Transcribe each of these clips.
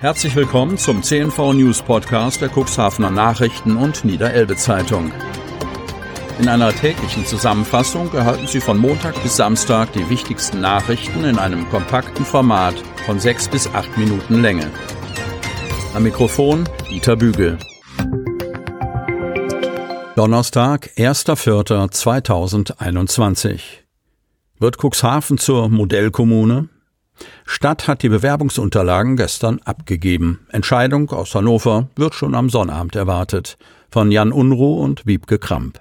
Herzlich willkommen zum CNV News Podcast der Cuxhavener Nachrichten und Niederelbe Zeitung. In einer täglichen Zusammenfassung erhalten Sie von Montag bis Samstag die wichtigsten Nachrichten in einem kompakten Format von sechs bis acht Minuten Länge. Am Mikrofon Dieter Bügel. Donnerstag, 1.4.2021. Wird Cuxhaven zur Modellkommune? Stadt hat die Bewerbungsunterlagen gestern abgegeben. Entscheidung aus Hannover wird schon am Sonnabend erwartet. Von Jan Unruh und Wiebke Kramp.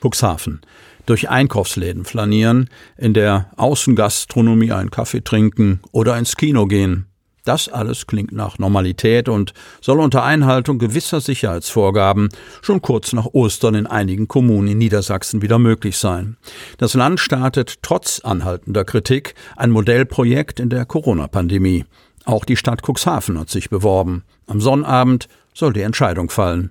Cuxhaven. Durch Einkaufsläden flanieren, in der Außengastronomie einen Kaffee trinken oder ins Kino gehen. Das alles klingt nach Normalität und soll unter Einhaltung gewisser Sicherheitsvorgaben schon kurz nach Ostern in einigen Kommunen in Niedersachsen wieder möglich sein. Das Land startet trotz anhaltender Kritik ein Modellprojekt in der Corona-Pandemie. Auch die Stadt Cuxhaven hat sich beworben. Am Sonnabend soll die Entscheidung fallen.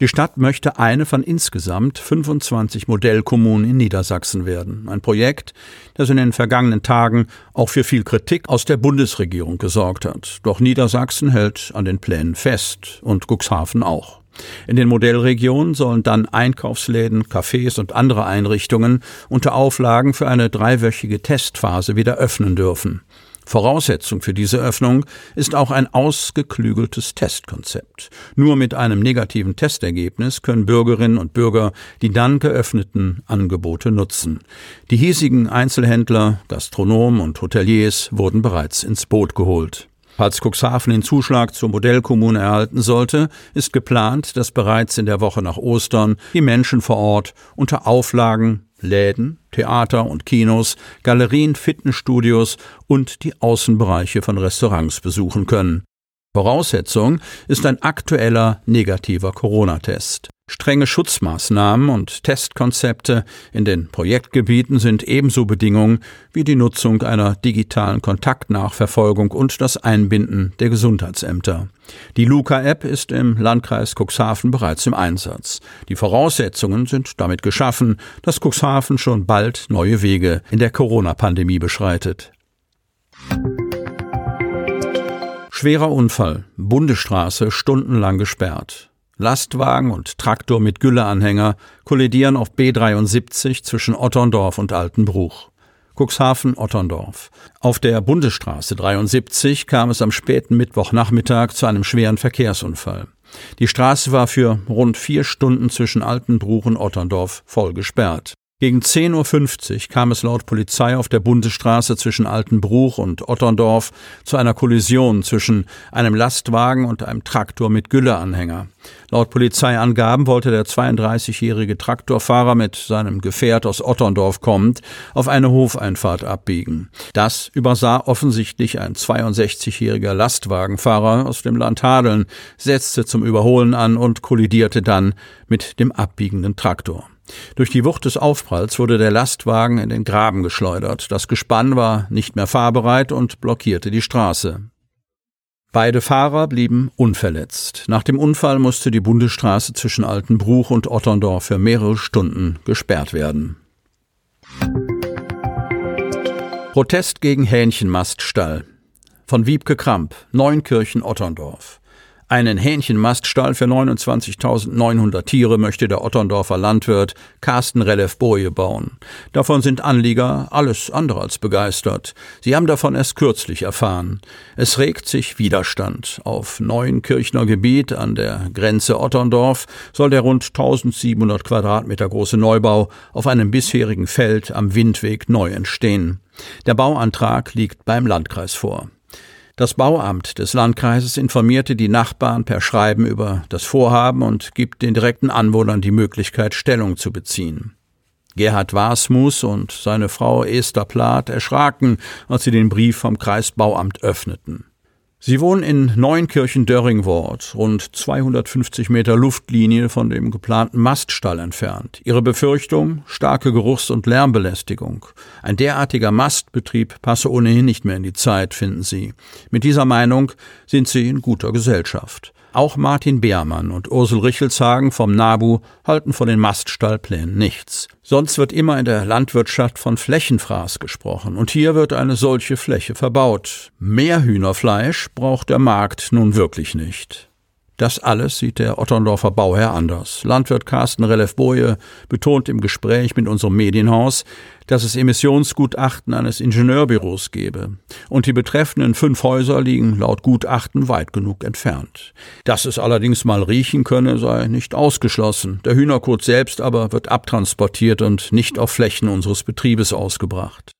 Die Stadt möchte eine von insgesamt 25 Modellkommunen in Niedersachsen werden. Ein Projekt, das in den vergangenen Tagen auch für viel Kritik aus der Bundesregierung gesorgt hat. Doch Niedersachsen hält an den Plänen fest und Cuxhaven auch. In den Modellregionen sollen dann Einkaufsläden, Cafés und andere Einrichtungen unter Auflagen für eine dreiwöchige Testphase wieder öffnen dürfen. Voraussetzung für diese Öffnung ist auch ein ausgeklügeltes Testkonzept. Nur mit einem negativen Testergebnis können Bürgerinnen und Bürger die dann geöffneten Angebote nutzen. Die hiesigen Einzelhändler, Gastronomen und Hoteliers wurden bereits ins Boot geholt. Falls Cuxhaven den Zuschlag zur Modellkommune erhalten sollte, ist geplant, dass bereits in der Woche nach Ostern die Menschen vor Ort unter Auflagen Läden, Theater und Kinos, Galerien, Fitnessstudios und die Außenbereiche von Restaurants besuchen können. Voraussetzung ist ein aktueller negativer Corona-Test. Strenge Schutzmaßnahmen und Testkonzepte in den Projektgebieten sind ebenso Bedingungen wie die Nutzung einer digitalen Kontaktnachverfolgung und das Einbinden der Gesundheitsämter. Die Luca-App ist im Landkreis Cuxhaven bereits im Einsatz. Die Voraussetzungen sind damit geschaffen, dass Cuxhaven schon bald neue Wege in der Corona-Pandemie beschreitet. Schwerer Unfall, Bundesstraße stundenlang gesperrt. Lastwagen und Traktor mit Gülleanhänger kollidieren auf B73 zwischen Otterndorf und Altenbruch. Cuxhaven Otterndorf. Auf der Bundesstraße 73 kam es am späten Mittwochnachmittag zu einem schweren Verkehrsunfall. Die Straße war für rund vier Stunden zwischen Altenbruch und Otterndorf voll gesperrt. Gegen 10.50 Uhr kam es laut Polizei auf der Bundesstraße zwischen Altenbruch und Otterndorf zu einer Kollision zwischen einem Lastwagen und einem Traktor mit Gülleanhänger. Laut Polizeiangaben wollte der 32-jährige Traktorfahrer mit seinem Gefährt aus Otterndorf kommend auf eine Hofeinfahrt abbiegen. Das übersah offensichtlich ein 62-jähriger Lastwagenfahrer aus dem Land Hadeln, setzte zum Überholen an und kollidierte dann mit dem abbiegenden Traktor. Durch die Wucht des Aufpralls wurde der Lastwagen in den Graben geschleudert. Das Gespann war nicht mehr fahrbereit und blockierte die Straße. Beide Fahrer blieben unverletzt. Nach dem Unfall musste die Bundesstraße zwischen Altenbruch und Otterndorf für mehrere Stunden gesperrt werden. Protest gegen Hähnchenmaststall von Wiebke Kramp, Neunkirchen Otterndorf. Einen Hähnchenmaststall für 29.900 Tiere möchte der Otterndorfer Landwirt Carsten Relef-Boje bauen. Davon sind Anlieger alles andere als begeistert. Sie haben davon erst kürzlich erfahren. Es regt sich Widerstand. Auf neuen Kirchner Gebiet an der Grenze Otterndorf soll der rund 1700 Quadratmeter große Neubau auf einem bisherigen Feld am Windweg neu entstehen. Der Bauantrag liegt beim Landkreis vor. Das Bauamt des Landkreises informierte die Nachbarn per Schreiben über das Vorhaben und gibt den direkten Anwohnern die Möglichkeit, Stellung zu beziehen. Gerhard Wasmus und seine Frau Esther Plath erschraken, als sie den Brief vom Kreisbauamt öffneten. Sie wohnen in Neunkirchen-Dörringwort, rund 250 Meter Luftlinie von dem geplanten Maststall entfernt. Ihre Befürchtung? Starke Geruchs- und Lärmbelästigung. Ein derartiger Mastbetrieb passe ohnehin nicht mehr in die Zeit, finden Sie. Mit dieser Meinung sind Sie in guter Gesellschaft. Auch Martin Beermann und Ursel Richelshagen vom NABU halten von den Maststallplänen nichts. Sonst wird immer in der Landwirtschaft von Flächenfraß gesprochen und hier wird eine solche Fläche verbaut. Mehr Hühnerfleisch braucht der Markt nun wirklich nicht. Das alles sieht der Otterndorfer Bauherr anders. Landwirt Carsten Relef-Boje betont im Gespräch mit unserem Medienhaus, dass es Emissionsgutachten eines Ingenieurbüros gebe. Und die betreffenden fünf Häuser liegen laut Gutachten weit genug entfernt. Dass es allerdings mal riechen könne, sei nicht ausgeschlossen. Der Hühnerkot selbst aber wird abtransportiert und nicht auf Flächen unseres Betriebes ausgebracht.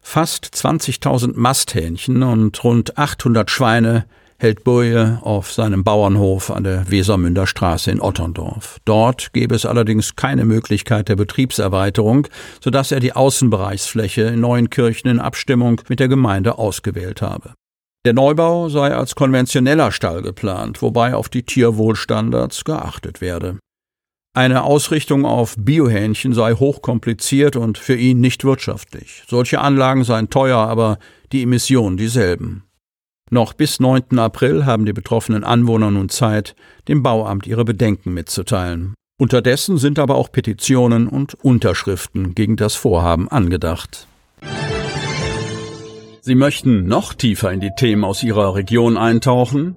Fast 20.000 Masthähnchen und rund 800 Schweine hält Boje auf seinem Bauernhof an der Wesermünder Straße in Otterndorf. Dort gäbe es allerdings keine Möglichkeit der Betriebserweiterung, sodass er die Außenbereichsfläche in Neuenkirchen in Abstimmung mit der Gemeinde ausgewählt habe. Der Neubau sei als konventioneller Stall geplant, wobei auf die Tierwohlstandards geachtet werde. Eine Ausrichtung auf Biohähnchen sei hochkompliziert und für ihn nicht wirtschaftlich. Solche Anlagen seien teuer, aber die Emissionen dieselben. Noch bis 9. April haben die betroffenen Anwohner nun Zeit, dem Bauamt ihre Bedenken mitzuteilen. Unterdessen sind aber auch Petitionen und Unterschriften gegen das Vorhaben angedacht. Sie möchten noch tiefer in die Themen aus Ihrer Region eintauchen?